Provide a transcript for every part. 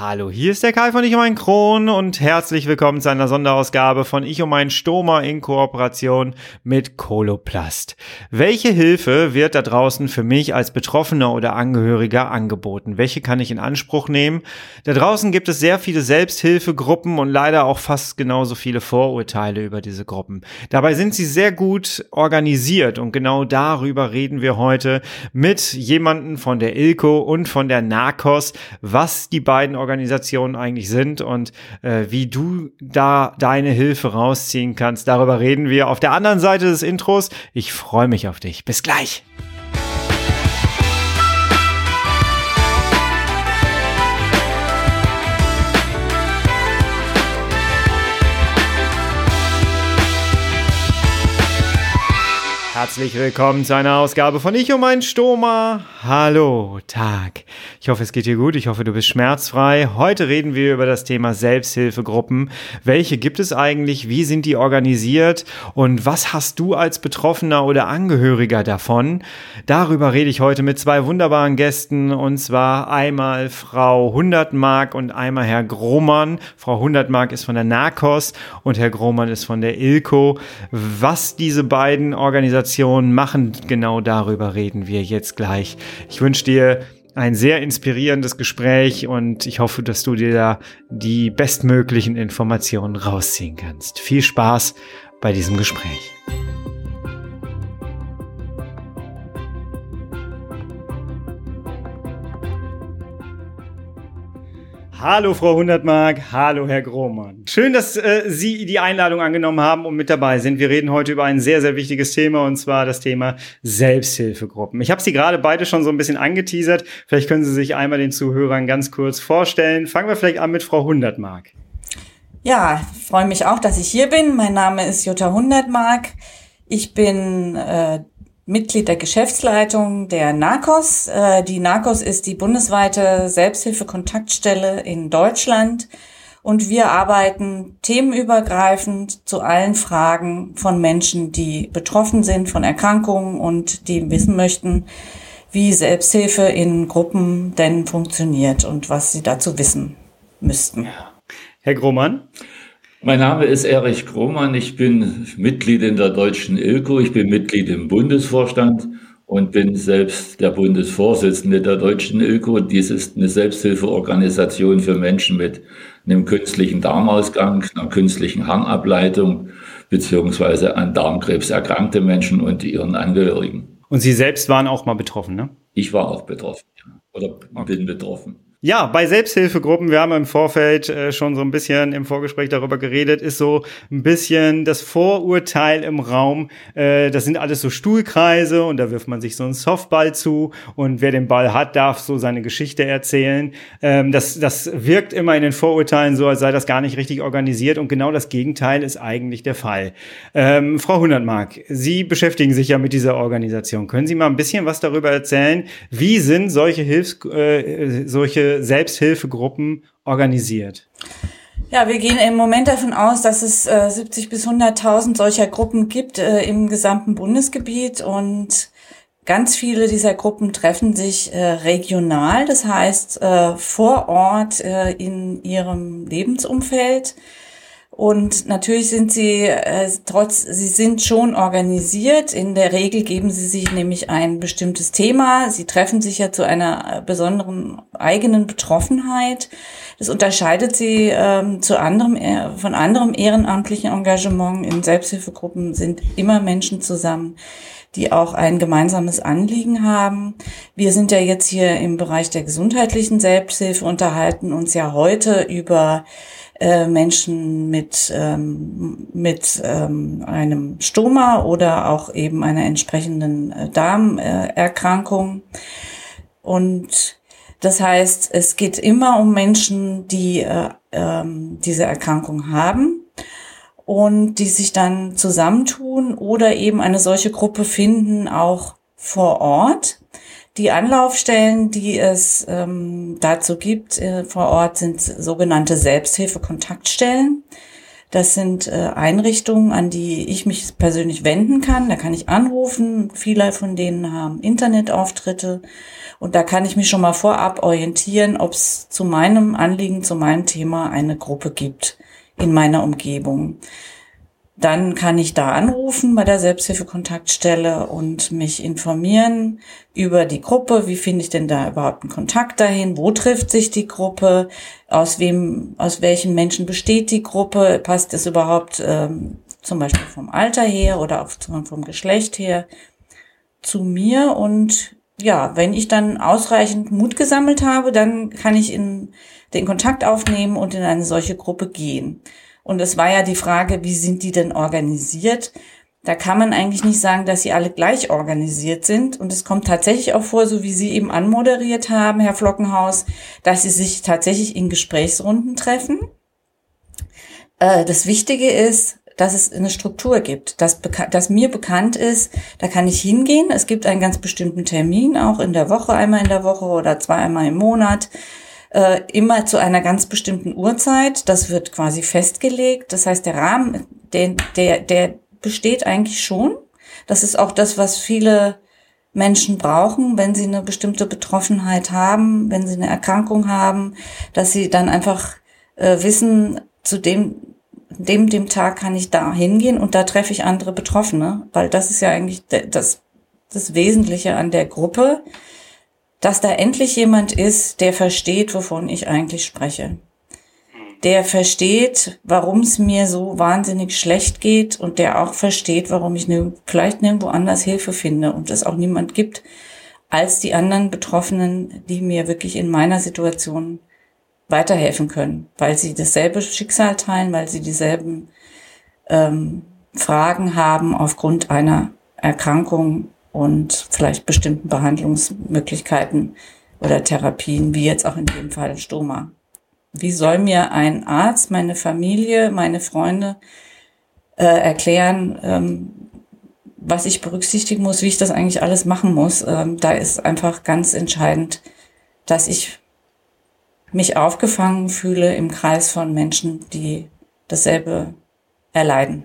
Hallo, hier ist der Kai von Ich um ein Kron und herzlich willkommen zu einer Sonderausgabe von Ich um ein Stoma in Kooperation mit Coloplast. Welche Hilfe wird da draußen für mich als Betroffener oder Angehöriger angeboten? Welche kann ich in Anspruch nehmen? Da draußen gibt es sehr viele Selbsthilfegruppen und leider auch fast genauso viele Vorurteile über diese Gruppen. Dabei sind sie sehr gut organisiert und genau darüber reden wir heute mit jemanden von der Ilko und von der Narcos, was die beiden Organisationen eigentlich sind und äh, wie du da deine Hilfe rausziehen kannst. Darüber reden wir auf der anderen Seite des Intros. Ich freue mich auf dich. Bis gleich. Herzlich willkommen zu einer Ausgabe von Ich um ein Stoma. Hallo, Tag. Ich hoffe, es geht dir gut. Ich hoffe, du bist schmerzfrei. Heute reden wir über das Thema Selbsthilfegruppen. Welche gibt es eigentlich? Wie sind die organisiert? Und was hast du als Betroffener oder Angehöriger davon? Darüber rede ich heute mit zwei wunderbaren Gästen. Und zwar einmal Frau Hundertmark und einmal Herr Grohmann. Frau Hundertmark ist von der Narcos und Herr Grohmann ist von der Ilko. Was diese beiden Organisationen Organisationen machen. Genau darüber reden wir jetzt gleich. Ich wünsche dir ein sehr inspirierendes Gespräch und ich hoffe, dass du dir da die bestmöglichen Informationen rausziehen kannst. Viel Spaß bei diesem Gespräch. Hallo Frau Hundertmark, hallo Herr Grohmann. Schön, dass äh, Sie die Einladung angenommen haben und mit dabei sind. Wir reden heute über ein sehr, sehr wichtiges Thema und zwar das Thema Selbsthilfegruppen. Ich habe Sie gerade beide schon so ein bisschen angeteasert. Vielleicht können Sie sich einmal den Zuhörern ganz kurz vorstellen. Fangen wir vielleicht an mit Frau Hundertmark. Ja, freue mich auch, dass ich hier bin. Mein Name ist Jutta Hundertmark. Ich bin äh, Mitglied der Geschäftsleitung der NARCOS. Äh, die NARCOS ist die bundesweite Selbsthilfekontaktstelle in Deutschland und wir arbeiten themenübergreifend zu allen Fragen von Menschen, die betroffen sind von Erkrankungen und die wissen möchten, wie Selbsthilfe in Gruppen denn funktioniert und was sie dazu wissen müssten. Herr Grohmann? Mein Name ist Erich Krohmann. Ich bin Mitglied in der deutschen ILCO. Ich bin Mitglied im Bundesvorstand und bin selbst der Bundesvorsitzende der deutschen ILCO. Dies ist eine Selbsthilfeorganisation für Menschen mit einem künstlichen Darmausgang, einer künstlichen Hangableitung beziehungsweise an Darmkrebs erkrankte Menschen und ihren Angehörigen. Und Sie selbst waren auch mal betroffen, ne? Ich war auch betroffen, ja. oder okay. bin betroffen. Ja, bei Selbsthilfegruppen, wir haben im Vorfeld äh, schon so ein bisschen im Vorgespräch darüber geredet, ist so ein bisschen das Vorurteil im Raum. Äh, das sind alles so Stuhlkreise und da wirft man sich so einen Softball zu und wer den Ball hat, darf so seine Geschichte erzählen. Ähm, das, das wirkt immer in den Vorurteilen so, als sei das gar nicht richtig organisiert und genau das Gegenteil ist eigentlich der Fall. Ähm, Frau Hundertmark, Sie beschäftigen sich ja mit dieser Organisation. Können Sie mal ein bisschen was darüber erzählen? Wie sind solche Hilfs, äh, solche Selbsthilfegruppen organisiert? Ja, wir gehen im Moment davon aus, dass es äh, 70 bis 100.000 solcher Gruppen gibt äh, im gesamten Bundesgebiet und ganz viele dieser Gruppen treffen sich äh, regional, das heißt äh, vor Ort äh, in ihrem Lebensumfeld. Und natürlich sind sie äh, trotz, sie sind schon organisiert. In der Regel geben sie sich nämlich ein bestimmtes Thema. Sie treffen sich ja zu einer besonderen eigenen Betroffenheit. Das unterscheidet sie ähm, zu anderem, äh, von anderem ehrenamtlichen Engagement. In Selbsthilfegruppen sind immer Menschen zusammen, die auch ein gemeinsames Anliegen haben. Wir sind ja jetzt hier im Bereich der gesundheitlichen Selbsthilfe, unterhalten uns ja heute über äh, Menschen mit, ähm, mit ähm, einem Stoma oder auch eben einer entsprechenden äh, Darmerkrankung. Und das heißt, es geht immer um Menschen, die äh, ähm, diese Erkrankung haben und die sich dann zusammentun oder eben eine solche Gruppe finden, auch vor Ort. Die Anlaufstellen, die es ähm, dazu gibt äh, vor Ort, sind sogenannte Selbsthilfekontaktstellen. Das sind äh, Einrichtungen, an die ich mich persönlich wenden kann. Da kann ich anrufen. Viele von denen haben Internetauftritte. Und da kann ich mich schon mal vorab orientieren, ob es zu meinem Anliegen, zu meinem Thema eine Gruppe gibt in meiner Umgebung. Dann kann ich da anrufen bei der Selbsthilfekontaktstelle und mich informieren über die Gruppe. Wie finde ich denn da überhaupt einen Kontakt dahin? Wo trifft sich die Gruppe? Aus wem, aus welchen Menschen besteht die Gruppe? Passt es überhaupt ähm, zum Beispiel vom Alter her oder auch vom Geschlecht her zu mir? Und ja, wenn ich dann ausreichend Mut gesammelt habe, dann kann ich in den Kontakt aufnehmen und in eine solche Gruppe gehen. Und es war ja die Frage, wie sind die denn organisiert? Da kann man eigentlich nicht sagen, dass sie alle gleich organisiert sind. Und es kommt tatsächlich auch vor, so wie Sie eben anmoderiert haben, Herr Flockenhaus, dass sie sich tatsächlich in Gesprächsrunden treffen. Äh, das Wichtige ist, dass es eine Struktur gibt, dass, dass mir bekannt ist, da kann ich hingehen. Es gibt einen ganz bestimmten Termin, auch in der Woche, einmal in der Woche oder zweimal im Monat äh, immer zu einer ganz bestimmten Uhrzeit. Das wird quasi festgelegt. Das heißt, der Rahmen, der, der, der besteht eigentlich schon. Das ist auch das, was viele Menschen brauchen, wenn sie eine bestimmte Betroffenheit haben, wenn sie eine Erkrankung haben, dass sie dann einfach äh, wissen, zu dem, dem, dem Tag kann ich da hingehen und da treffe ich andere Betroffene, weil das ist ja eigentlich das, das Wesentliche an der Gruppe, dass da endlich jemand ist, der versteht, wovon ich eigentlich spreche. Der versteht, warum es mir so wahnsinnig schlecht geht und der auch versteht, warum ich ne, vielleicht nirgendwo anders Hilfe finde und es auch niemand gibt als die anderen Betroffenen, die mir wirklich in meiner Situation weiterhelfen können, weil sie dasselbe Schicksal teilen, weil sie dieselben ähm, Fragen haben aufgrund einer Erkrankung und vielleicht bestimmten Behandlungsmöglichkeiten oder Therapien, wie jetzt auch in dem Fall Stoma. Wie soll mir ein Arzt, meine Familie, meine Freunde äh, erklären, ähm, was ich berücksichtigen muss, wie ich das eigentlich alles machen muss? Ähm, da ist einfach ganz entscheidend, dass ich mich aufgefangen fühle im Kreis von Menschen, die dasselbe erleiden.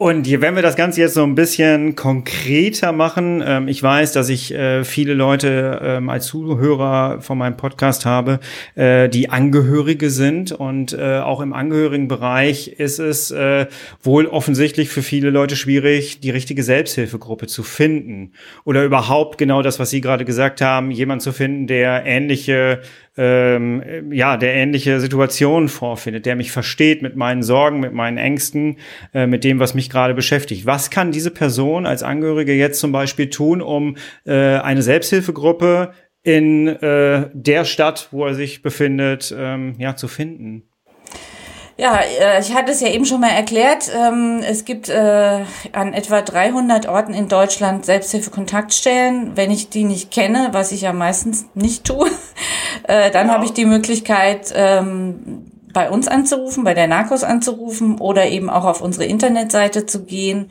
Und wenn wir das Ganze jetzt so ein bisschen konkreter machen, ähm, ich weiß, dass ich äh, viele Leute ähm, als Zuhörer von meinem Podcast habe, äh, die Angehörige sind. Und äh, auch im Angehörigenbereich ist es äh, wohl offensichtlich für viele Leute schwierig, die richtige Selbsthilfegruppe zu finden. Oder überhaupt genau das, was Sie gerade gesagt haben, jemand zu finden, der ähnliche ähm, ja, der ähnliche Situationen vorfindet, der mich versteht mit meinen Sorgen, mit meinen Ängsten, äh, mit dem, was mich gerade beschäftigt. Was kann diese Person als Angehörige jetzt zum Beispiel tun, um äh, eine Selbsthilfegruppe in äh, der Stadt, wo er sich befindet, ähm, ja, zu finden? Ja, äh, ich hatte es ja eben schon mal erklärt. Ähm, es gibt äh, an etwa 300 Orten in Deutschland Selbsthilfe-Kontaktstellen. Wenn ich die nicht kenne, was ich ja meistens nicht tue, äh, dann ja. habe ich die Möglichkeit, ähm, bei uns anzurufen, bei der Narcos anzurufen oder eben auch auf unsere Internetseite zu gehen.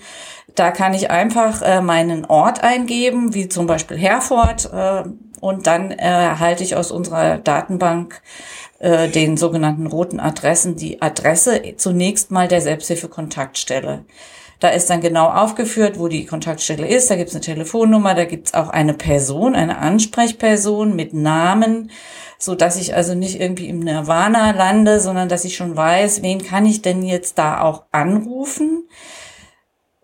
Da kann ich einfach meinen Ort eingeben, wie zum Beispiel Herford, und dann erhalte ich aus unserer Datenbank äh, den sogenannten roten Adressen die Adresse zunächst mal der Selbsthilfe-Kontaktstelle. Da ist dann genau aufgeführt, wo die Kontaktstelle ist. Da gibt es eine Telefonnummer, da gibt es auch eine Person, eine Ansprechperson mit Namen, so dass ich also nicht irgendwie im Nirvana lande, sondern dass ich schon weiß, wen kann ich denn jetzt da auch anrufen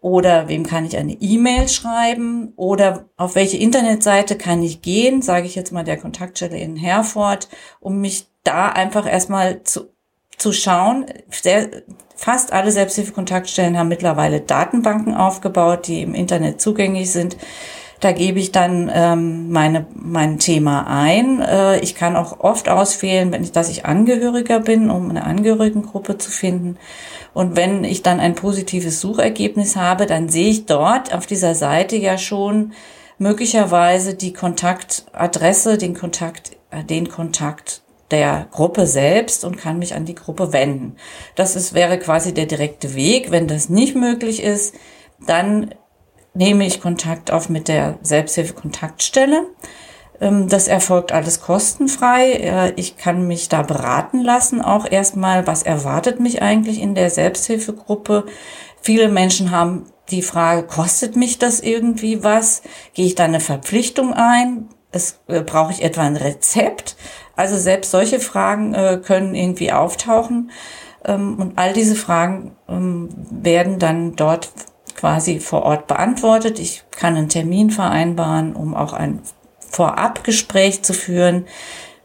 oder wem kann ich eine E-Mail schreiben oder auf welche Internetseite kann ich gehen, sage ich jetzt mal der Kontaktstelle in Herford, um mich da einfach erstmal zu, zu schauen. Sehr, fast alle Selbsthilfekontaktstellen haben mittlerweile Datenbanken aufgebaut, die im Internet zugänglich sind. Da gebe ich dann ähm, meine, mein Thema ein. Äh, ich kann auch oft auswählen, wenn ich, dass ich Angehöriger bin, um eine Angehörigengruppe zu finden. Und wenn ich dann ein positives Suchergebnis habe, dann sehe ich dort auf dieser Seite ja schon möglicherweise die Kontaktadresse, den Kontakt, äh, den Kontakt der Gruppe selbst und kann mich an die Gruppe wenden. Das ist, wäre quasi der direkte Weg. Wenn das nicht möglich ist, dann nehme ich Kontakt auf mit der Selbsthilfe-Kontaktstelle. Ähm, das erfolgt alles kostenfrei. Ich kann mich da beraten lassen, auch erstmal, was erwartet mich eigentlich in der Selbsthilfegruppe. Viele Menschen haben die Frage, kostet mich das irgendwie was? Gehe ich da eine Verpflichtung ein? Es, äh, brauche ich etwa ein Rezept? Also selbst solche Fragen äh, können irgendwie auftauchen. Ähm, und all diese Fragen ähm, werden dann dort quasi vor Ort beantwortet. Ich kann einen Termin vereinbaren, um auch ein Vorabgespräch zu führen,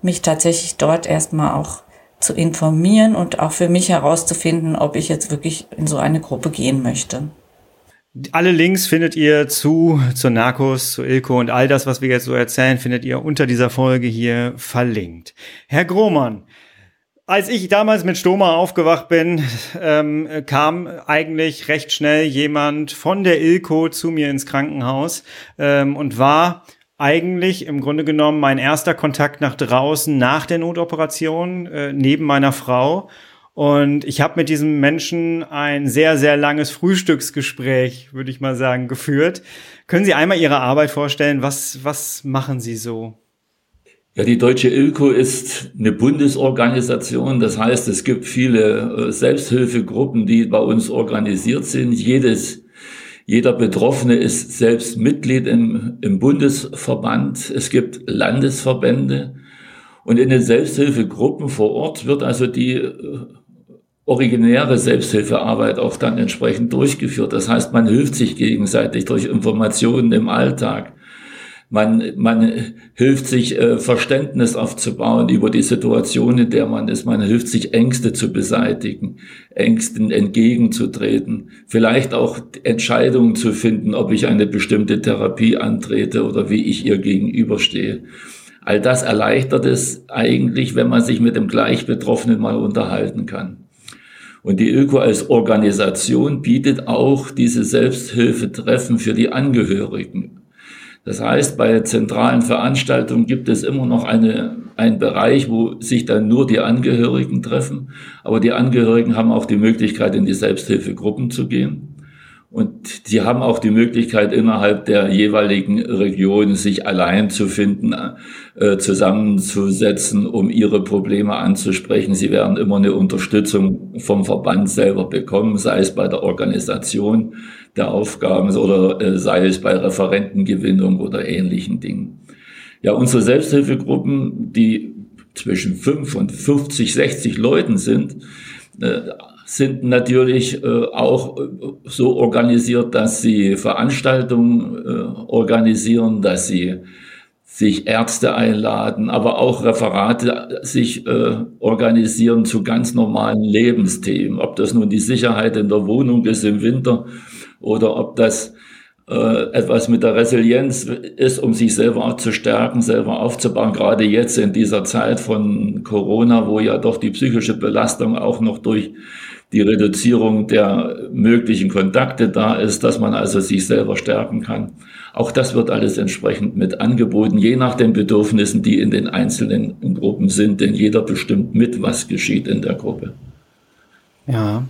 mich tatsächlich dort erstmal auch zu informieren und auch für mich herauszufinden, ob ich jetzt wirklich in so eine Gruppe gehen möchte. Alle Links findet ihr zu, zu Narcos, zu Ilko und all das, was wir jetzt so erzählen, findet ihr unter dieser Folge hier verlinkt. Herr Grohmann, als ich damals mit Stoma aufgewacht bin, ähm, kam eigentlich recht schnell jemand von der Ilko zu mir ins Krankenhaus ähm, und war eigentlich im Grunde genommen mein erster Kontakt nach draußen nach der Notoperation äh, neben meiner Frau. Und ich habe mit diesem Menschen ein sehr, sehr langes Frühstücksgespräch, würde ich mal sagen, geführt. Können Sie einmal Ihre Arbeit vorstellen? Was, was machen Sie so? Ja, die Deutsche Ilko ist eine Bundesorganisation. Das heißt, es gibt viele äh, Selbsthilfegruppen, die bei uns organisiert sind. Jedes, jeder Betroffene ist selbst Mitglied im, im Bundesverband. Es gibt Landesverbände. Und in den Selbsthilfegruppen vor Ort wird also die äh, originäre Selbsthilfearbeit auch dann entsprechend durchgeführt. Das heißt, man hilft sich gegenseitig durch Informationen im Alltag. Man, man hilft sich, äh, Verständnis aufzubauen über die Situation, in der man ist. Man hilft sich, Ängste zu beseitigen, Ängsten entgegenzutreten, vielleicht auch Entscheidungen zu finden, ob ich eine bestimmte Therapie antrete oder wie ich ihr gegenüberstehe. All das erleichtert es eigentlich, wenn man sich mit dem Gleichbetroffenen mal unterhalten kann. Und die ÖKO als Organisation bietet auch diese Selbsthilfetreffen für die Angehörigen das heißt, bei zentralen Veranstaltungen gibt es immer noch eine, einen Bereich, wo sich dann nur die Angehörigen treffen. Aber die Angehörigen haben auch die Möglichkeit, in die Selbsthilfegruppen zu gehen. Und sie haben auch die Möglichkeit, innerhalb der jeweiligen Region sich allein zu finden, äh, zusammenzusetzen, um ihre Probleme anzusprechen. Sie werden immer eine Unterstützung vom Verband selber bekommen, sei es bei der Organisation der Aufgaben oder äh, sei es bei Referentengewinnung oder ähnlichen Dingen. Ja, unsere Selbsthilfegruppen, die zwischen 5 und 50, 60 Leuten sind, äh, sind natürlich äh, auch äh, so organisiert, dass sie Veranstaltungen äh, organisieren, dass sie sich Ärzte einladen, aber auch Referate sich organisieren zu ganz normalen Lebensthemen. Ob das nun die Sicherheit in der Wohnung ist im Winter oder ob das etwas mit der Resilienz ist, um sich selber zu stärken, selber aufzubauen. Gerade jetzt in dieser Zeit von Corona, wo ja doch die psychische Belastung auch noch durch die Reduzierung der möglichen Kontakte da ist, dass man also sich selber stärken kann. Auch das wird alles entsprechend mit angeboten, je nach den Bedürfnissen, die in den einzelnen Gruppen sind, denn jeder bestimmt mit, was geschieht in der Gruppe. Ja,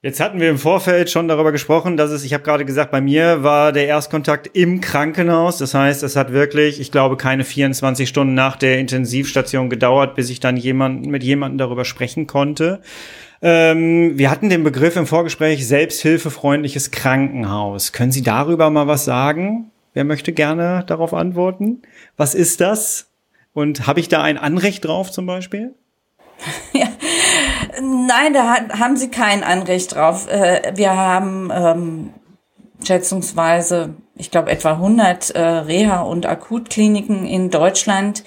Jetzt hatten wir im Vorfeld schon darüber gesprochen, dass es, ich habe gerade gesagt, bei mir war der Erstkontakt im Krankenhaus. Das heißt, es hat wirklich, ich glaube, keine 24 Stunden nach der Intensivstation gedauert, bis ich dann jemand, mit jemandem darüber sprechen konnte. Ähm, wir hatten den Begriff im Vorgespräch selbsthilfefreundliches Krankenhaus. Können Sie darüber mal was sagen? Wer möchte gerne darauf antworten? Was ist das? Und habe ich da ein Anrecht drauf zum Beispiel? Ja, nein, da haben Sie kein Anrecht drauf. Äh, wir haben ähm, schätzungsweise, ich glaube, etwa 100 äh, Reha- und Akutkliniken in Deutschland,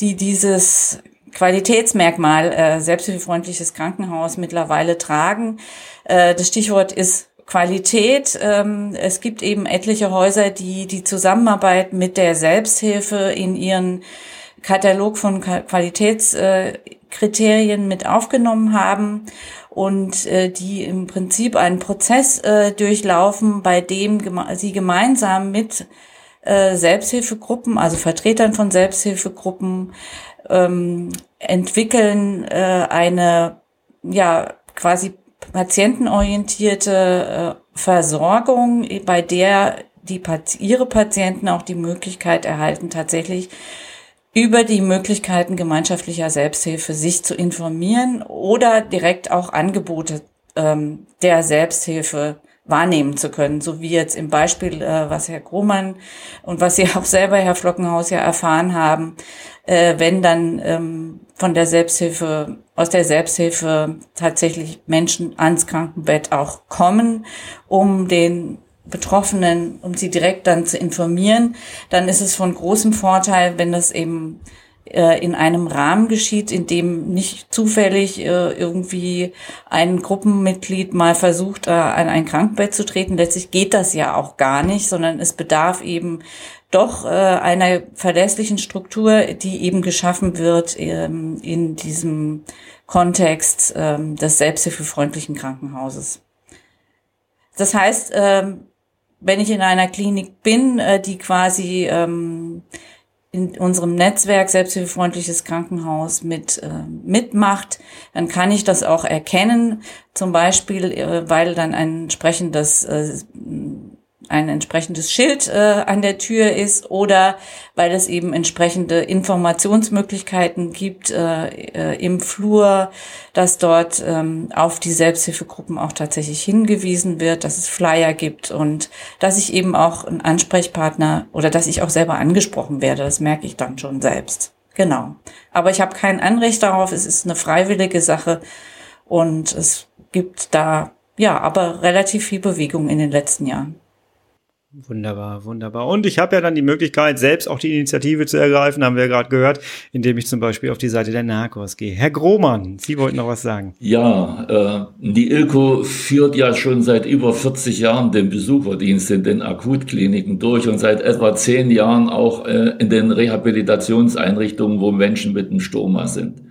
die dieses Qualitätsmerkmal äh, selbsthilfefreundliches Krankenhaus mittlerweile tragen. Äh, das Stichwort ist Qualität. Ähm, es gibt eben etliche Häuser, die die Zusammenarbeit mit der Selbsthilfe in ihren Katalog von Qualitätskriterien mit aufgenommen haben und äh, die im Prinzip einen Prozess äh, durchlaufen, bei dem sie gemeinsam mit äh, Selbsthilfegruppen, also Vertretern von Selbsthilfegruppen, ähm, entwickeln äh, eine ja quasi patientenorientierte äh, Versorgung, bei der die, ihre Patienten auch die Möglichkeit erhalten, tatsächlich über die Möglichkeiten gemeinschaftlicher Selbsthilfe sich zu informieren oder direkt auch Angebote ähm, der Selbsthilfe wahrnehmen zu können, so wie jetzt im Beispiel, äh, was Herr Grohmann und was Sie auch selber, Herr Flockenhaus, ja erfahren haben, äh, wenn dann ähm, von der Selbsthilfe, aus der Selbsthilfe tatsächlich Menschen ans Krankenbett auch kommen, um den Betroffenen, um sie direkt dann zu informieren, dann ist es von großem Vorteil, wenn das eben in einem Rahmen geschieht, in dem nicht zufällig äh, irgendwie ein Gruppenmitglied mal versucht, äh, an ein Krankenbett zu treten. Letztlich geht das ja auch gar nicht, sondern es bedarf eben doch einer verlässlichen Struktur, die eben geschaffen wird ähm, in diesem Kontext ähm, des selbsthilfefreundlichen Krankenhauses. Das heißt, ähm, wenn ich in einer Klinik bin, die quasi in unserem Netzwerk Selbsthilfefreundliches Krankenhaus mit äh, mitmacht, dann kann ich das auch erkennen, zum Beispiel, äh, weil dann ein entsprechendes äh, ein entsprechendes Schild äh, an der Tür ist oder weil es eben entsprechende Informationsmöglichkeiten gibt äh, äh, im Flur, dass dort ähm, auf die Selbsthilfegruppen auch tatsächlich hingewiesen wird, dass es Flyer gibt und dass ich eben auch ein Ansprechpartner oder dass ich auch selber angesprochen werde. Das merke ich dann schon selbst. Genau. Aber ich habe kein Anrecht darauf. Es ist eine freiwillige Sache und es gibt da ja aber relativ viel Bewegung in den letzten Jahren. Wunderbar, wunderbar. Und ich habe ja dann die Möglichkeit, selbst auch die Initiative zu ergreifen, haben wir ja gerade gehört, indem ich zum Beispiel auf die Seite der Narcos gehe. Herr Grohmann, Sie wollten noch was sagen. Ja, äh, die ILCO führt ja schon seit über 40 Jahren den Besucherdienst in den Akutkliniken durch und seit etwa zehn Jahren auch äh, in den Rehabilitationseinrichtungen, wo Menschen mit einem Stoma sind.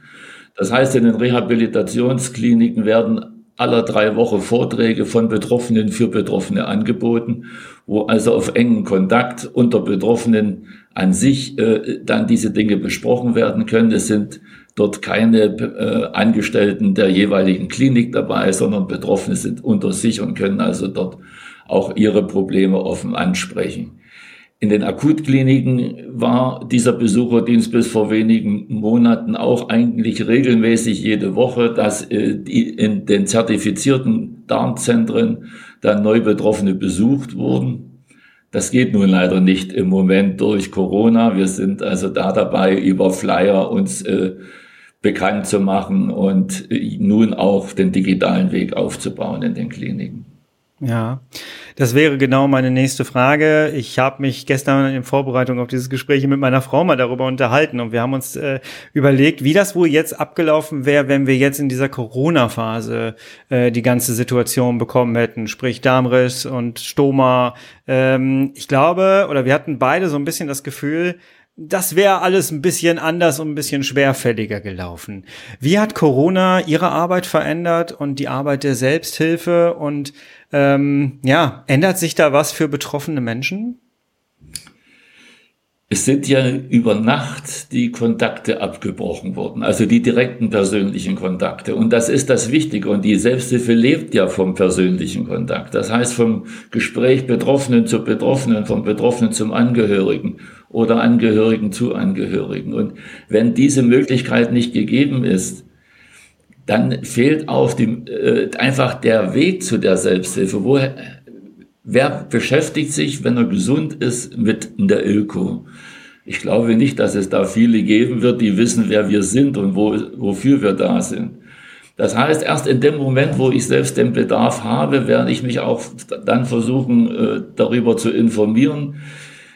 Das heißt, in den Rehabilitationskliniken werden aller drei Wochen Vorträge von Betroffenen für Betroffene angeboten, wo also auf engen Kontakt unter Betroffenen an sich äh, dann diese Dinge besprochen werden können. Es sind dort keine äh, Angestellten der jeweiligen Klinik dabei, sondern Betroffene sind unter sich und können also dort auch ihre Probleme offen ansprechen. In den Akutkliniken war dieser Besucherdienst bis vor wenigen Monaten auch eigentlich regelmäßig jede Woche, dass äh, in den zertifizierten Darmzentren dann neu Betroffene besucht wurden. Das geht nun leider nicht im Moment durch Corona. Wir sind also da dabei, über Flyer uns äh, bekannt zu machen und äh, nun auch den digitalen Weg aufzubauen in den Kliniken. Ja, das wäre genau meine nächste Frage. Ich habe mich gestern in Vorbereitung auf dieses Gespräch mit meiner Frau mal darüber unterhalten und wir haben uns äh, überlegt, wie das wohl jetzt abgelaufen wäre, wenn wir jetzt in dieser Corona-Phase äh, die ganze Situation bekommen hätten, sprich Darmriss und Stoma. Ähm, ich glaube, oder wir hatten beide so ein bisschen das Gefühl, das wäre alles ein bisschen anders und ein bisschen schwerfälliger gelaufen. Wie hat Corona Ihre Arbeit verändert und die Arbeit der Selbsthilfe und ähm, ja, ändert sich da was für betroffene Menschen? Es sind ja über Nacht die Kontakte abgebrochen worden, also die direkten persönlichen Kontakte. Und das ist das Wichtige. Und die Selbsthilfe lebt ja vom persönlichen Kontakt. Das heißt vom Gespräch Betroffenen zu Betroffenen, vom Betroffenen zum Angehörigen oder Angehörigen zu Angehörigen. Und wenn diese Möglichkeit nicht gegeben ist, dann fehlt auch die, äh, einfach der Weg zu der Selbsthilfe. Woher, wer beschäftigt sich, wenn er gesund ist, mit der Ilko? Ich glaube nicht, dass es da viele geben wird, die wissen, wer wir sind und wo, wofür wir da sind. Das heißt, erst in dem Moment, wo ich selbst den Bedarf habe, werde ich mich auch dann versuchen, äh, darüber zu informieren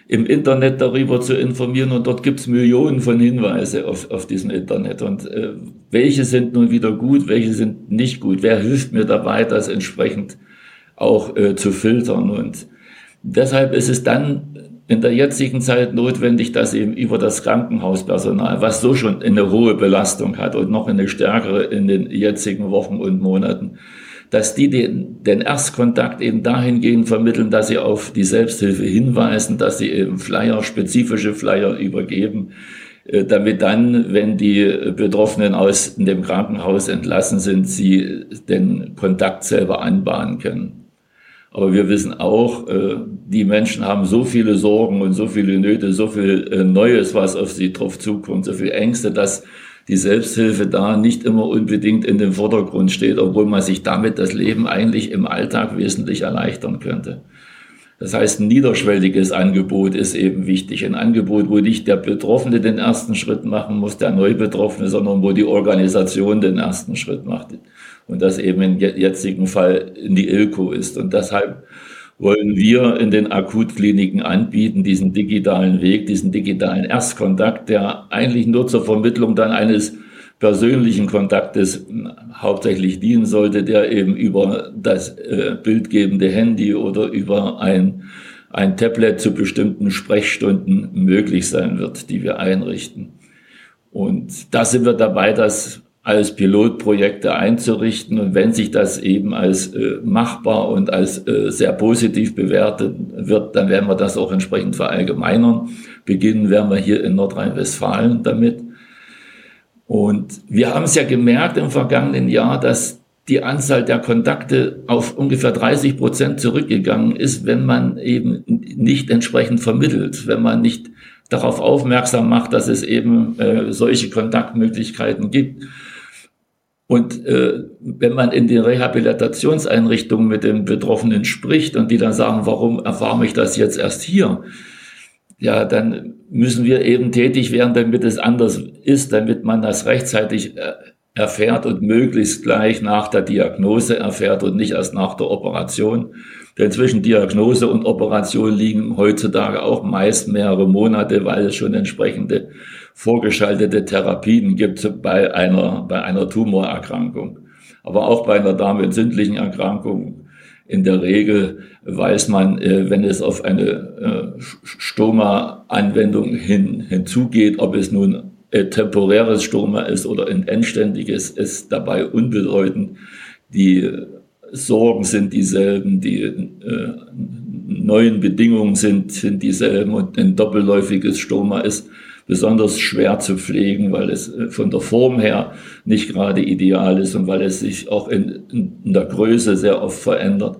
im Internet darüber zu informieren und dort gibt es Millionen von Hinweise auf, auf diesem Internet. Und äh, welche sind nun wieder gut, welche sind nicht gut? Wer hilft mir dabei, das entsprechend auch äh, zu filtern? Und deshalb ist es dann in der jetzigen Zeit notwendig, dass eben über das Krankenhauspersonal, was so schon eine hohe Belastung hat und noch eine stärkere in den jetzigen Wochen und Monaten, dass die den, den Erstkontakt eben dahingehend vermitteln, dass sie auf die Selbsthilfe hinweisen, dass sie eben Flyer, spezifische Flyer übergeben, äh, damit dann, wenn die Betroffenen aus dem Krankenhaus entlassen sind, sie den Kontakt selber anbahnen können. Aber wir wissen auch, äh, die Menschen haben so viele Sorgen und so viele Nöte, so viel äh, Neues, was auf sie drauf zukommt, so viele Ängste, dass die Selbsthilfe da nicht immer unbedingt in den Vordergrund steht, obwohl man sich damit das Leben eigentlich im Alltag wesentlich erleichtern könnte. Das heißt, ein niederschwelliges Angebot ist eben wichtig. Ein Angebot, wo nicht der Betroffene den ersten Schritt machen muss, der Neubetroffene, sondern wo die Organisation den ersten Schritt macht. Und das eben im jetzigen Fall in die ILCO ist. Und deshalb wollen wir in den Akutkliniken anbieten, diesen digitalen Weg, diesen digitalen Erstkontakt, der eigentlich nur zur Vermittlung dann eines persönlichen Kontaktes hauptsächlich dienen sollte, der eben über das äh, bildgebende Handy oder über ein, ein Tablet zu bestimmten Sprechstunden möglich sein wird, die wir einrichten. Und da sind wir dabei, das als Pilotprojekte einzurichten. Und wenn sich das eben als äh, machbar und als äh, sehr positiv bewertet wird, dann werden wir das auch entsprechend verallgemeinern. Beginnen werden wir hier in Nordrhein-Westfalen damit. Und wir haben es ja gemerkt im vergangenen Jahr, dass die Anzahl der Kontakte auf ungefähr 30 Prozent zurückgegangen ist, wenn man eben nicht entsprechend vermittelt, wenn man nicht darauf aufmerksam macht, dass es eben äh, solche Kontaktmöglichkeiten gibt. Und äh, wenn man in den Rehabilitationseinrichtungen mit den Betroffenen spricht und die dann sagen, warum erfahre ich das jetzt erst hier? ja, dann müssen wir eben tätig werden, damit es anders ist, damit man das rechtzeitig äh, erfährt und möglichst gleich nach der Diagnose erfährt und nicht erst nach der Operation. Denn zwischen Diagnose und Operation liegen heutzutage auch meist mehrere Monate, weil es schon entsprechende vorgeschaltete Therapien gibt bei einer, bei einer Tumorerkrankung. Aber auch bei einer darmentzündlichen Erkrankung in der Regel weiß man, äh, wenn es auf eine äh, Stoma-Anwendung hin, hinzugeht, ob es nun temporäres Stoma ist oder ein endständiges, ist dabei unbedeutend. Die Sorgen sind dieselben, die äh, neuen Bedingungen sind, sind dieselben und ein doppelläufiges Stoma ist besonders schwer zu pflegen, weil es äh, von der Form her nicht gerade ideal ist und weil es sich auch in, in der Größe sehr oft verändert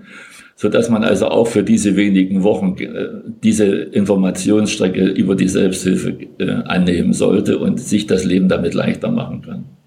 so dass man also auch für diese wenigen Wochen äh, diese Informationsstrecke über die Selbsthilfe äh, annehmen sollte und sich das Leben damit leichter machen kann.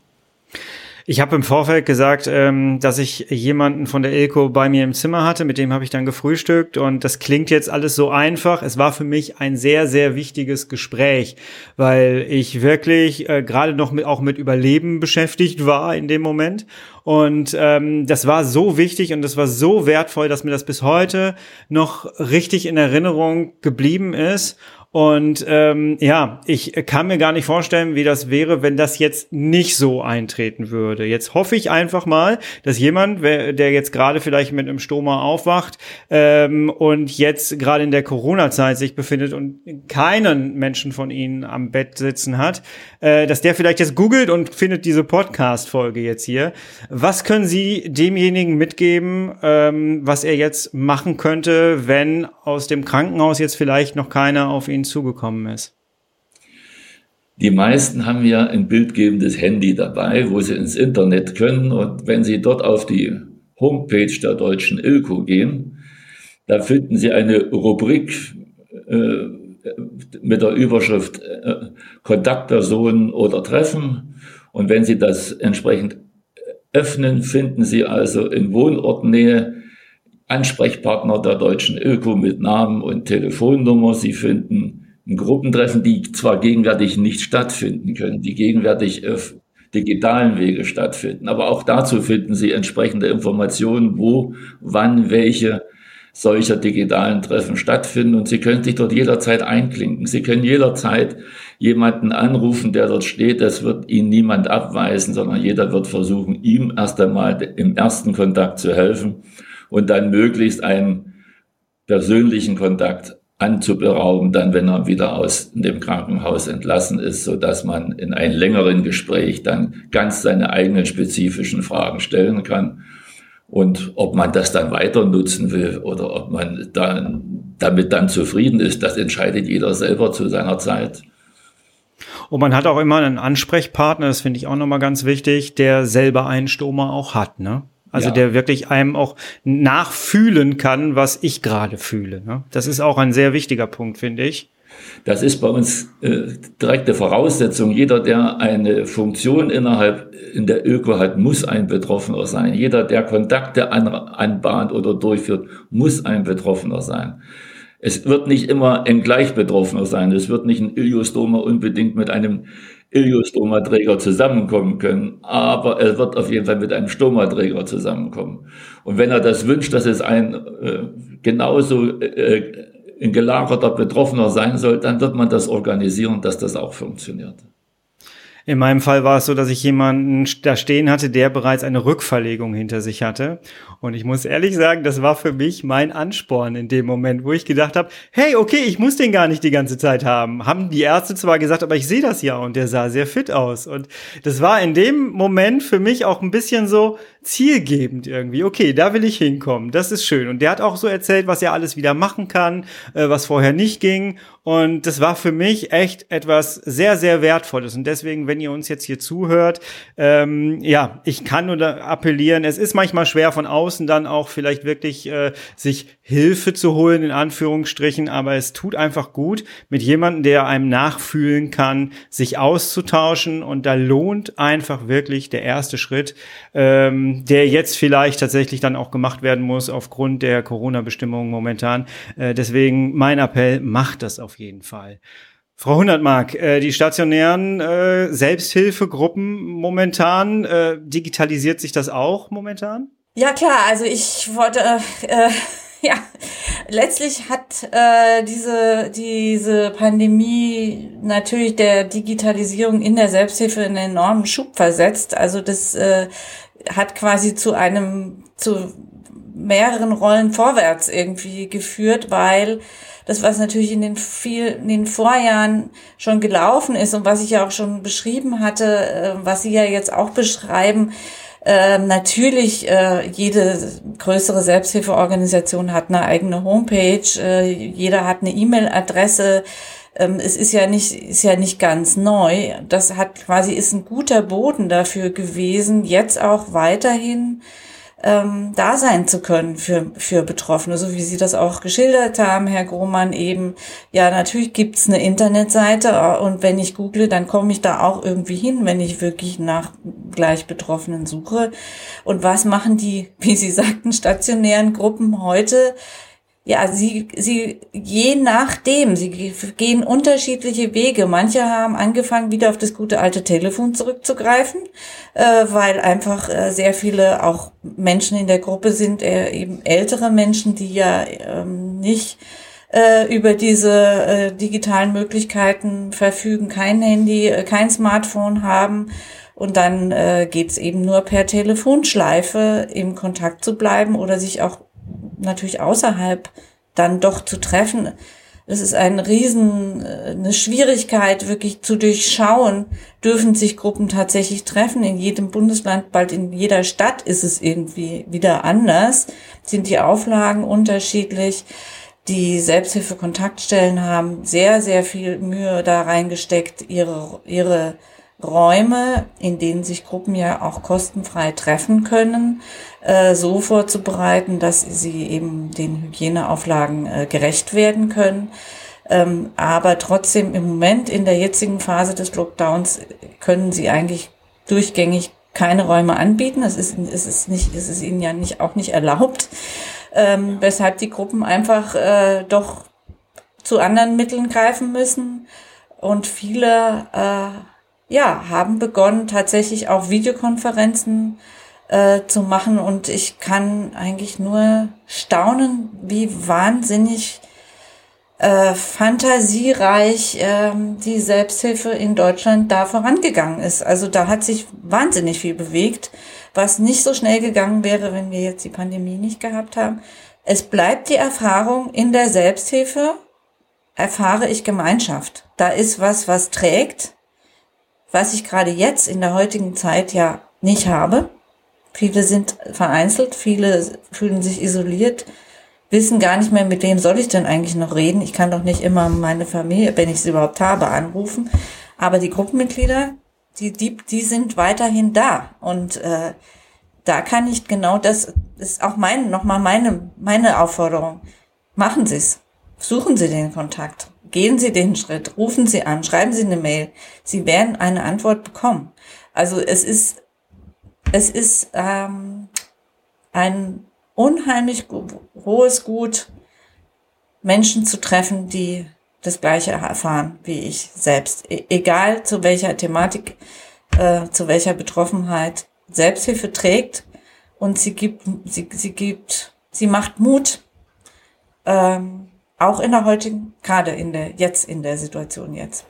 Ich habe im Vorfeld gesagt, ähm, dass ich jemanden von der Ilko bei mir im Zimmer hatte, mit dem habe ich dann gefrühstückt und das klingt jetzt alles so einfach. Es war für mich ein sehr, sehr wichtiges Gespräch, weil ich wirklich äh, gerade noch mit, auch mit Überleben beschäftigt war in dem Moment und ähm, das war so wichtig und das war so wertvoll, dass mir das bis heute noch richtig in Erinnerung geblieben ist. Und ähm, ja, ich kann mir gar nicht vorstellen, wie das wäre, wenn das jetzt nicht so eintreten würde. Jetzt hoffe ich einfach mal, dass jemand, der jetzt gerade vielleicht mit einem Stoma aufwacht ähm, und jetzt gerade in der Corona-Zeit sich befindet und keinen Menschen von ihnen am Bett sitzen hat, äh, dass der vielleicht jetzt googelt und findet diese Podcast-Folge jetzt hier. Was können Sie demjenigen mitgeben, ähm, was er jetzt machen könnte, wenn aus dem Krankenhaus jetzt vielleicht noch keiner auf ihn zugekommen ist? Die meisten haben ja ein bildgebendes Handy dabei, wo sie ins Internet können. Und wenn sie dort auf die Homepage der deutschen ILCO gehen, da finden sie eine Rubrik äh, mit der Überschrift äh, Kontaktpersonen oder Treffen. Und wenn Sie das entsprechend öffnen, finden Sie also in Wohnortnähe Ansprechpartner der deutschen ÖKO mit Namen und Telefonnummer. Sie finden Gruppentreffen, die zwar gegenwärtig nicht stattfinden können, die gegenwärtig auf digitalen Wege stattfinden. Aber auch dazu finden Sie entsprechende Informationen, wo, wann, welche solcher digitalen Treffen stattfinden und Sie können sich dort jederzeit einklinken. Sie können jederzeit jemanden anrufen, der dort steht. Es wird Ihnen niemand abweisen, sondern jeder wird versuchen, ihm erst einmal im ersten Kontakt zu helfen und dann möglichst einen persönlichen Kontakt anzuberauben, dann wenn er wieder aus dem Krankenhaus entlassen ist, so dass man in einem längeren Gespräch dann ganz seine eigenen spezifischen Fragen stellen kann und ob man das dann weiter nutzen will oder ob man dann, damit dann zufrieden ist, das entscheidet jeder selber zu seiner Zeit. Und man hat auch immer einen Ansprechpartner, das finde ich auch nochmal ganz wichtig, der selber einen Stoma auch hat, ne? Also ja. der wirklich einem auch nachfühlen kann, was ich gerade fühle. Ne? Das ist auch ein sehr wichtiger Punkt, finde ich. Das ist bei uns äh, direkte Voraussetzung. Jeder, der eine Funktion innerhalb in der Öko hat, muss ein Betroffener sein. Jeder, der Kontakte an, anbahnt oder durchführt, muss ein Betroffener sein. Es wird nicht immer ein Gleichbetroffener sein. Es wird nicht ein Iliostoma unbedingt mit einem Iliostoma-Träger zusammenkommen können, aber er wird auf jeden Fall mit einem Stomaträger zusammenkommen. Und wenn er das wünscht, dass es ein äh, genauso äh, ein gelagerter Betroffener sein soll, dann wird man das organisieren, dass das auch funktioniert. In meinem Fall war es so, dass ich jemanden da stehen hatte, der bereits eine Rückverlegung hinter sich hatte. Und ich muss ehrlich sagen, das war für mich mein Ansporn in dem Moment, wo ich gedacht habe, hey, okay, ich muss den gar nicht die ganze Zeit haben. Haben die Ärzte zwar gesagt, aber ich sehe das ja und der sah sehr fit aus. Und das war in dem Moment für mich auch ein bisschen so, zielgebend irgendwie. Okay, da will ich hinkommen. Das ist schön. Und der hat auch so erzählt, was er alles wieder machen kann, äh, was vorher nicht ging. Und das war für mich echt etwas sehr, sehr Wertvolles. Und deswegen, wenn ihr uns jetzt hier zuhört, ähm, ja, ich kann nur appellieren. Es ist manchmal schwer von außen dann auch vielleicht wirklich äh, sich Hilfe zu holen, in Anführungsstrichen. Aber es tut einfach gut, mit jemandem, der einem nachfühlen kann, sich auszutauschen. Und da lohnt einfach wirklich der erste Schritt. Ähm, der jetzt vielleicht tatsächlich dann auch gemacht werden muss aufgrund der Corona-Bestimmungen momentan. Äh, deswegen mein Appell, macht das auf jeden Fall. Frau Hundertmark, äh, die stationären äh, Selbsthilfegruppen momentan, äh, digitalisiert sich das auch momentan? Ja klar, also ich wollte, äh, ja, letztlich hat äh, diese, diese Pandemie natürlich der Digitalisierung in der Selbsthilfe einen enormen Schub versetzt. Also das äh, hat quasi zu einem, zu mehreren Rollen vorwärts irgendwie geführt, weil das, was natürlich in den viel, in den Vorjahren schon gelaufen ist und was ich ja auch schon beschrieben hatte, äh, was Sie ja jetzt auch beschreiben, äh, natürlich, äh, jede größere Selbsthilfeorganisation hat eine eigene Homepage, äh, jeder hat eine E-Mail-Adresse, ähm, es ist ja nicht, ist ja nicht ganz neu. Das hat quasi, ist ein guter Boden dafür gewesen, jetzt auch weiterhin ähm, da sein zu können für, für Betroffene, so wie Sie das auch geschildert haben, Herr Grohmann eben. Ja, natürlich gibt's eine Internetseite äh, und wenn ich google, dann komme ich da auch irgendwie hin, wenn ich wirklich nach gleich Betroffenen suche. Und was machen die, wie Sie sagten, stationären Gruppen heute? Ja, sie, sie, je nachdem, sie gehen unterschiedliche Wege. Manche haben angefangen, wieder auf das gute alte Telefon zurückzugreifen, äh, weil einfach äh, sehr viele auch Menschen in der Gruppe sind, äh, eben ältere Menschen, die ja ähm, nicht äh, über diese äh, digitalen Möglichkeiten verfügen, kein Handy, äh, kein Smartphone haben. Und dann äh, geht eben nur per Telefonschleife im Kontakt zu bleiben oder sich auch natürlich außerhalb dann doch zu treffen. Es ist ein Riesen, eine Schwierigkeit, wirklich zu durchschauen, dürfen sich Gruppen tatsächlich treffen. In jedem Bundesland, bald in jeder Stadt ist es irgendwie wieder anders, sind die Auflagen unterschiedlich. Die Selbsthilfe-Kontaktstellen haben sehr, sehr viel Mühe da reingesteckt, ihre, ihre Räume, in denen sich Gruppen ja auch kostenfrei treffen können, äh, so vorzubereiten, dass sie eben den Hygieneauflagen äh, gerecht werden können. Ähm, aber trotzdem im Moment in der jetzigen Phase des Lockdowns können sie eigentlich durchgängig keine Räume anbieten. Es ist, es ist nicht, es ist ihnen ja nicht, auch nicht erlaubt, ähm, weshalb die Gruppen einfach äh, doch zu anderen Mitteln greifen müssen. Und viele äh, ja, haben begonnen, tatsächlich auch Videokonferenzen äh, zu machen. Und ich kann eigentlich nur staunen, wie wahnsinnig äh, fantasiereich äh, die Selbsthilfe in Deutschland da vorangegangen ist. Also da hat sich wahnsinnig viel bewegt, was nicht so schnell gegangen wäre, wenn wir jetzt die Pandemie nicht gehabt haben. Es bleibt die Erfahrung in der Selbsthilfe, erfahre ich Gemeinschaft. Da ist was, was trägt was ich gerade jetzt in der heutigen Zeit ja nicht habe. Viele sind vereinzelt, viele fühlen sich isoliert, wissen gar nicht mehr, mit wem soll ich denn eigentlich noch reden. Ich kann doch nicht immer meine Familie, wenn ich sie überhaupt habe, anrufen. Aber die Gruppenmitglieder, die, die, die sind weiterhin da. Und äh, da kann ich genau das, ist auch mein, nochmal meine, meine Aufforderung. Machen Sie es. Suchen Sie den Kontakt. Gehen Sie den Schritt. Rufen Sie an. Schreiben Sie eine Mail. Sie werden eine Antwort bekommen. Also es ist, es ist ähm, ein unheimlich hohes Gut, Menschen zu treffen, die das Gleiche erfahren wie ich selbst. E egal zu welcher Thematik, äh, zu welcher Betroffenheit. Selbsthilfe trägt und sie gibt, sie, sie gibt, sie macht Mut, ähm, auch in der heutigen, gerade in der, jetzt in der Situation jetzt.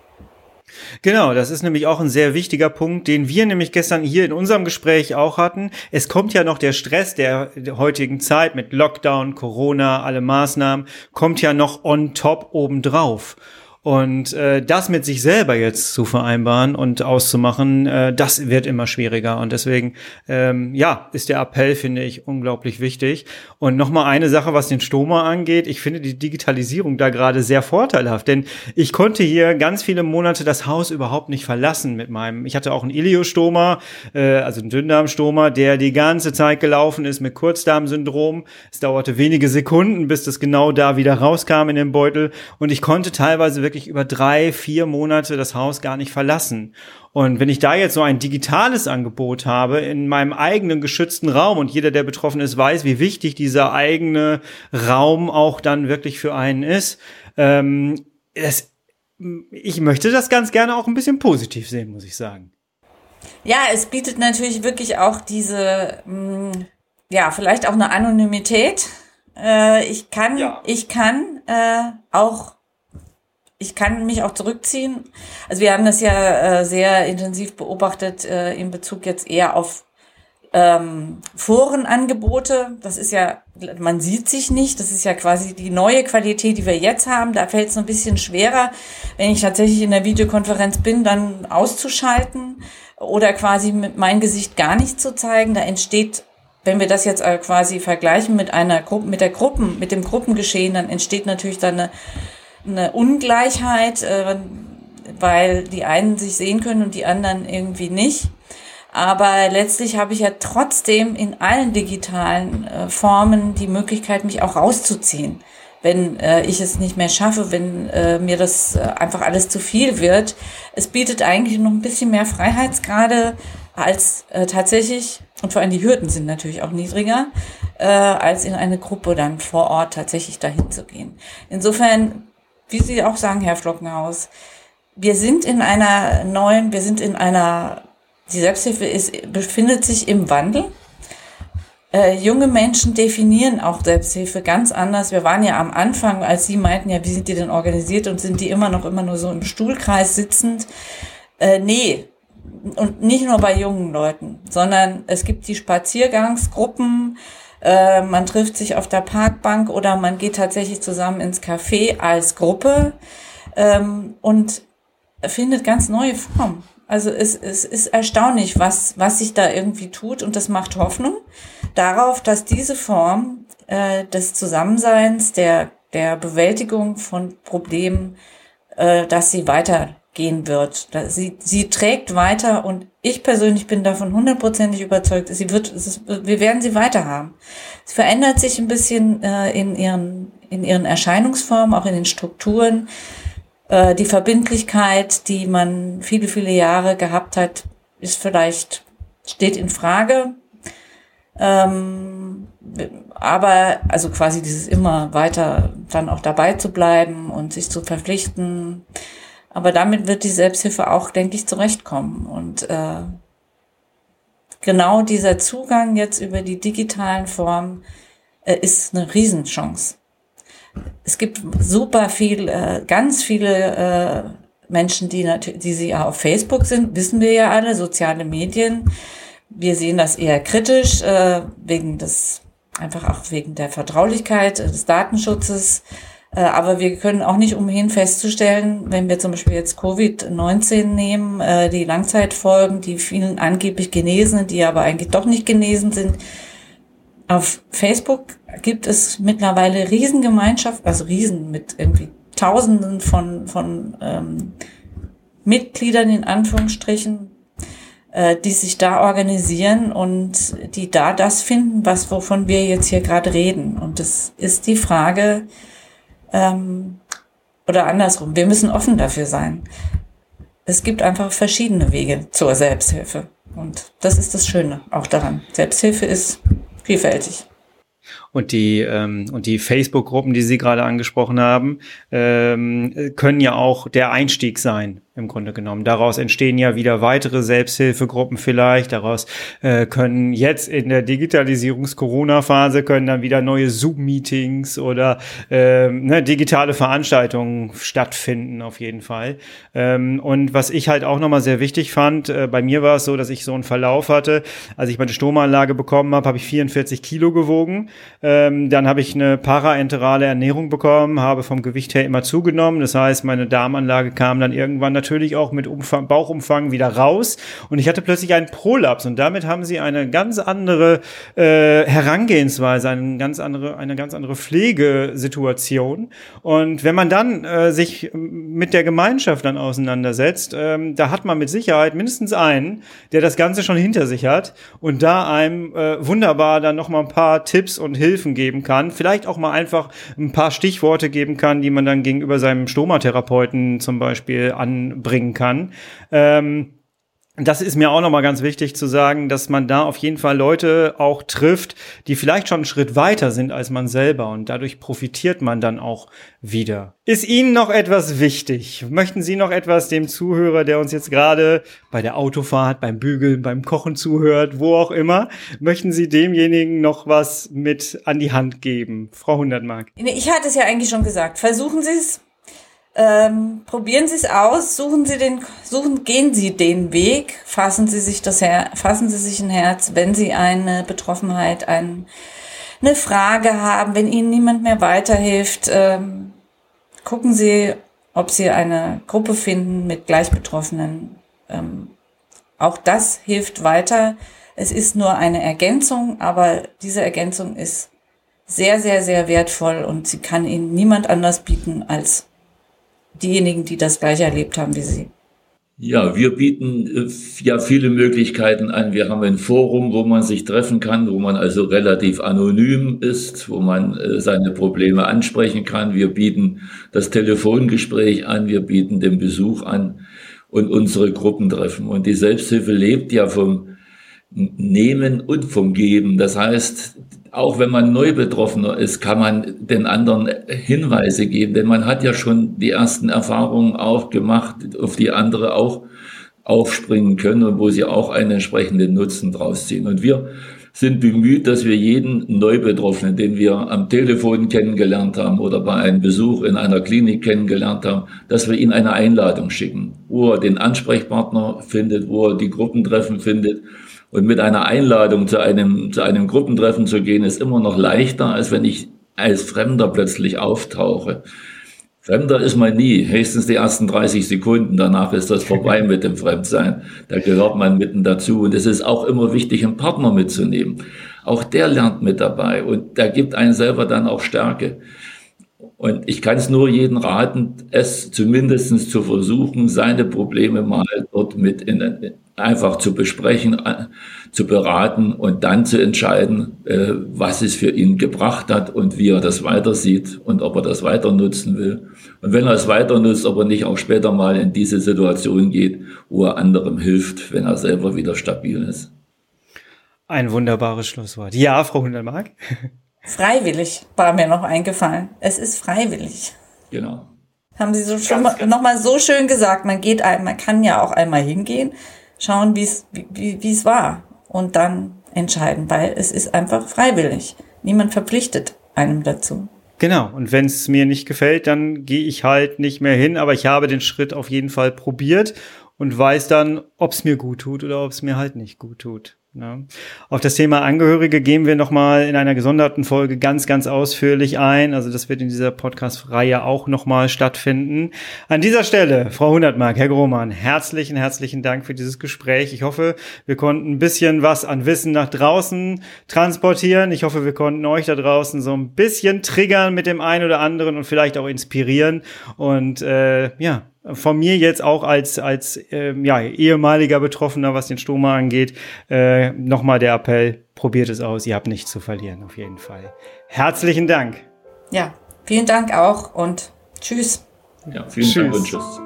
Genau, das ist nämlich auch ein sehr wichtiger Punkt, den wir nämlich gestern hier in unserem Gespräch auch hatten. Es kommt ja noch der Stress der heutigen Zeit mit Lockdown, Corona, alle Maßnahmen, kommt ja noch on top obendrauf. Und äh, das mit sich selber jetzt zu vereinbaren und auszumachen, äh, das wird immer schwieriger. Und deswegen, ähm, ja, ist der Appell, finde ich, unglaublich wichtig. Und nochmal eine Sache, was den Stoma angeht. Ich finde die Digitalisierung da gerade sehr vorteilhaft, denn ich konnte hier ganz viele Monate das Haus überhaupt nicht verlassen mit meinem. Ich hatte auch einen Iliostoma, äh, also einen Dünndarmstoma, der die ganze Zeit gelaufen ist mit Kurzdarmsyndrom. Es dauerte wenige Sekunden, bis das genau da wieder rauskam in den Beutel. Und ich konnte teilweise wirklich wirklich über drei, vier Monate das Haus gar nicht verlassen. Und wenn ich da jetzt so ein digitales Angebot habe in meinem eigenen geschützten Raum und jeder, der betroffen ist, weiß, wie wichtig dieser eigene Raum auch dann wirklich für einen ist, ähm, es, ich möchte das ganz gerne auch ein bisschen positiv sehen, muss ich sagen. Ja, es bietet natürlich wirklich auch diese, mh, mm, ja, vielleicht auch eine Anonymität. Äh, ich kann, ja. ich kann äh, auch ich kann mich auch zurückziehen. Also wir haben das ja äh, sehr intensiv beobachtet äh, in Bezug jetzt eher auf ähm, Forenangebote. Das ist ja, man sieht sich nicht. Das ist ja quasi die neue Qualität, die wir jetzt haben. Da fällt es ein bisschen schwerer, wenn ich tatsächlich in der Videokonferenz bin, dann auszuschalten oder quasi mit mein Gesicht gar nicht zu zeigen. Da entsteht wenn wir das jetzt äh, quasi vergleichen mit einer Gruppe, mit der Gruppen, mit dem Gruppengeschehen, dann entsteht natürlich dann eine eine Ungleichheit, äh, weil die einen sich sehen können und die anderen irgendwie nicht. Aber letztlich habe ich ja trotzdem in allen digitalen äh, Formen die Möglichkeit, mich auch rauszuziehen, wenn äh, ich es nicht mehr schaffe, wenn äh, mir das äh, einfach alles zu viel wird. Es bietet eigentlich noch ein bisschen mehr Freiheitsgrade als äh, tatsächlich, und vor allem die Hürden sind natürlich auch niedriger, äh, als in eine Gruppe dann vor Ort tatsächlich dahin zu gehen. Insofern wie Sie auch sagen, Herr Flockenhaus, wir sind in einer neuen, wir sind in einer, die Selbsthilfe ist, befindet sich im Wandel. Äh, junge Menschen definieren auch Selbsthilfe ganz anders. Wir waren ja am Anfang, als Sie meinten, ja, wie sind die denn organisiert und sind die immer noch immer nur so im Stuhlkreis sitzend? Äh, nee, und nicht nur bei jungen Leuten, sondern es gibt die Spaziergangsgruppen, äh, man trifft sich auf der Parkbank oder man geht tatsächlich zusammen ins Café als Gruppe ähm, und findet ganz neue Formen. Also es, es ist erstaunlich, was, was sich da irgendwie tut und das macht Hoffnung darauf, dass diese Form äh, des Zusammenseins, der, der Bewältigung von Problemen, äh, dass sie weitergehen wird. Sie, sie trägt weiter und ich persönlich bin davon hundertprozentig überzeugt, sie wird, ist, wir werden sie weiter haben. Es verändert sich ein bisschen äh, in ihren, in ihren Erscheinungsformen, auch in den Strukturen. Äh, die Verbindlichkeit, die man viele, viele Jahre gehabt hat, ist vielleicht, steht in Frage. Ähm, aber, also quasi dieses immer weiter dann auch dabei zu bleiben und sich zu verpflichten, aber damit wird die Selbsthilfe auch, denke ich, zurechtkommen. Und äh, genau dieser Zugang jetzt über die digitalen Formen äh, ist eine Riesenchance. Es gibt super viel, äh, ganz viele äh, Menschen, die natürlich, die sie auf Facebook sind, wissen wir ja alle, soziale Medien. Wir sehen das eher kritisch, äh, wegen des, einfach auch wegen der Vertraulichkeit, des Datenschutzes. Äh, aber wir können auch nicht umhin festzustellen, wenn wir zum Beispiel jetzt Covid-19 nehmen, äh, die Langzeitfolgen, die vielen angeblich Genesenen, die aber eigentlich doch nicht genesen sind. Auf Facebook gibt es mittlerweile Riesengemeinschaft, also Riesen mit irgendwie Tausenden von, von ähm, Mitgliedern in Anführungsstrichen, äh, die sich da organisieren und die da das finden, was wovon wir jetzt hier gerade reden. Und das ist die Frage, ähm, oder andersrum, wir müssen offen dafür sein. Es gibt einfach verschiedene Wege zur Selbsthilfe. Und das ist das Schöne auch daran. Selbsthilfe ist vielfältig. Und die, ähm, und die Facebook-Gruppen, die Sie gerade angesprochen haben, ähm, können ja auch der Einstieg sein im Grunde genommen. Daraus entstehen ja wieder weitere Selbsthilfegruppen vielleicht. Daraus äh, können jetzt in der Digitalisierungs-Corona-Phase können dann wieder neue Zoom-Meetings oder äh, ne, digitale Veranstaltungen stattfinden auf jeden Fall. Ähm, und was ich halt auch nochmal sehr wichtig fand, äh, bei mir war es so, dass ich so einen Verlauf hatte. Als ich meine Stromanlage bekommen habe, habe ich 44 Kilo gewogen. Ähm, dann habe ich eine paraenterale Ernährung bekommen, habe vom Gewicht her immer zugenommen. Das heißt, meine Darmanlage kam dann irgendwann natürlich auch mit Umfang, Bauchumfang wieder raus und ich hatte plötzlich einen Prolaps und damit haben sie eine ganz andere äh, Herangehensweise, eine ganz andere, eine ganz andere Pflegesituation. Und wenn man dann äh, sich mit der Gemeinschaft dann auseinandersetzt, ähm, da hat man mit Sicherheit mindestens einen, der das Ganze schon hinter sich hat und da einem äh, wunderbar dann noch mal ein paar Tipps und Hilfen geben kann, vielleicht auch mal einfach ein paar Stichworte geben kann, die man dann gegenüber seinem Stomatherapeuten zum Beispiel an bringen kann. Ähm, das ist mir auch nochmal ganz wichtig zu sagen, dass man da auf jeden Fall Leute auch trifft, die vielleicht schon einen Schritt weiter sind als man selber und dadurch profitiert man dann auch wieder. Ist Ihnen noch etwas wichtig? Möchten Sie noch etwas dem Zuhörer, der uns jetzt gerade bei der Autofahrt, beim Bügeln, beim Kochen zuhört, wo auch immer, möchten Sie demjenigen noch was mit an die Hand geben? Frau Hundertmark. Ich hatte es ja eigentlich schon gesagt. Versuchen Sie es ähm, probieren Sie es aus, suchen Sie den, suchen, gehen Sie den Weg, fassen Sie sich das Her fassen Sie sich ein Herz, wenn Sie eine Betroffenheit, ein, eine Frage haben, wenn Ihnen niemand mehr weiterhilft, ähm, gucken Sie, ob Sie eine Gruppe finden mit Gleichbetroffenen. Ähm, auch das hilft weiter. Es ist nur eine Ergänzung, aber diese Ergänzung ist sehr, sehr, sehr wertvoll und sie kann Ihnen niemand anders bieten als diejenigen, die das gleiche erlebt haben wie Sie? Ja, wir bieten äh, ja viele Möglichkeiten an. Wir haben ein Forum, wo man sich treffen kann, wo man also relativ anonym ist, wo man äh, seine Probleme ansprechen kann. Wir bieten das Telefongespräch an, wir bieten den Besuch an und unsere Gruppentreffen. Und die Selbsthilfe lebt ja vom Nehmen und vom Geben. Das heißt, auch wenn man neu Betroffener ist, kann man den anderen Hinweise geben, denn man hat ja schon die ersten Erfahrungen auch gemacht, auf die andere auch aufspringen können und wo sie auch einen entsprechenden Nutzen draus ziehen. Und wir sind bemüht, dass wir jeden Neubetroffenen, den wir am Telefon kennengelernt haben oder bei einem Besuch in einer Klinik kennengelernt haben, dass wir ihnen eine Einladung schicken, wo er den Ansprechpartner findet, wo er die Gruppentreffen findet und mit einer Einladung zu einem, zu einem Gruppentreffen zu gehen, ist immer noch leichter, als wenn ich als Fremder plötzlich auftauche. Fremder ist man nie, höchstens die ersten 30 Sekunden, danach ist das vorbei mit dem Fremdsein. Da gehört man mitten dazu. Und es ist auch immer wichtig, einen Partner mitzunehmen. Auch der lernt mit dabei und der gibt einen selber dann auch Stärke. Und ich kann es nur jedem raten, es zumindest zu versuchen, seine Probleme mal dort mit in, einfach zu besprechen, äh, zu beraten und dann zu entscheiden, äh, was es für ihn gebracht hat und wie er das weiter sieht und ob er das weiter nutzen will. Und wenn er es weiter nutzt, ob er nicht auch später mal in diese Situation geht, wo er anderem hilft, wenn er selber wieder stabil ist. Ein wunderbares Schlusswort. Ja, Frau Hundermark. Freiwillig war mir noch eingefallen. Es ist freiwillig. Genau. Haben Sie so schon mal, noch mal so schön gesagt. Man geht, man kann ja auch einmal hingehen schauen, wie es wie, wie es war und dann entscheiden, weil es ist einfach freiwillig. Niemand verpflichtet einem dazu. Genau, und wenn es mir nicht gefällt, dann gehe ich halt nicht mehr hin, aber ich habe den Schritt auf jeden Fall probiert und weiß dann, ob es mir gut tut oder ob es mir halt nicht gut tut. Ja. Auf das Thema Angehörige gehen wir nochmal in einer gesonderten Folge ganz, ganz ausführlich ein. Also das wird in dieser Podcast-Reihe auch nochmal stattfinden. An dieser Stelle, Frau Hundertmark, Herr Grohmann, herzlichen, herzlichen Dank für dieses Gespräch. Ich hoffe, wir konnten ein bisschen was an Wissen nach draußen transportieren. Ich hoffe, wir konnten euch da draußen so ein bisschen triggern mit dem einen oder anderen und vielleicht auch inspirieren. Und äh, ja, von mir jetzt auch als, als ähm, ja, ehemaliger Betroffener, was den Stoma angeht, äh, nochmal der Appell, probiert es aus, ihr habt nichts zu verlieren, auf jeden Fall. Herzlichen Dank. Ja, vielen Dank auch und tschüss. Ja, vielen tschüss. Dank und tschüss.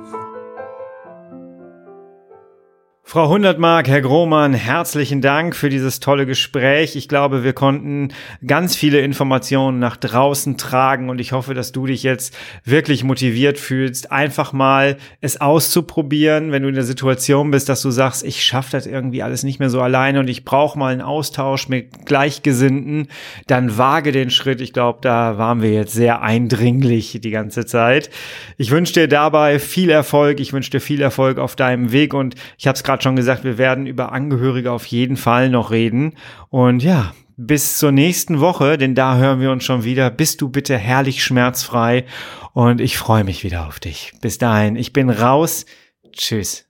Frau Hundertmark, Herr Grohmann, herzlichen Dank für dieses tolle Gespräch. Ich glaube, wir konnten ganz viele Informationen nach draußen tragen und ich hoffe, dass du dich jetzt wirklich motiviert fühlst, einfach mal es auszuprobieren, wenn du in der Situation bist, dass du sagst, ich schaffe das irgendwie alles nicht mehr so alleine und ich brauche mal einen Austausch mit Gleichgesinnten, dann wage den Schritt. Ich glaube, da waren wir jetzt sehr eindringlich die ganze Zeit. Ich wünsche dir dabei viel Erfolg. Ich wünsche dir viel Erfolg auf deinem Weg und ich habe es gerade gerade schon gesagt, wir werden über Angehörige auf jeden Fall noch reden. Und ja, bis zur nächsten Woche, denn da hören wir uns schon wieder. Bist du bitte herrlich schmerzfrei und ich freue mich wieder auf dich. Bis dahin, ich bin raus. Tschüss.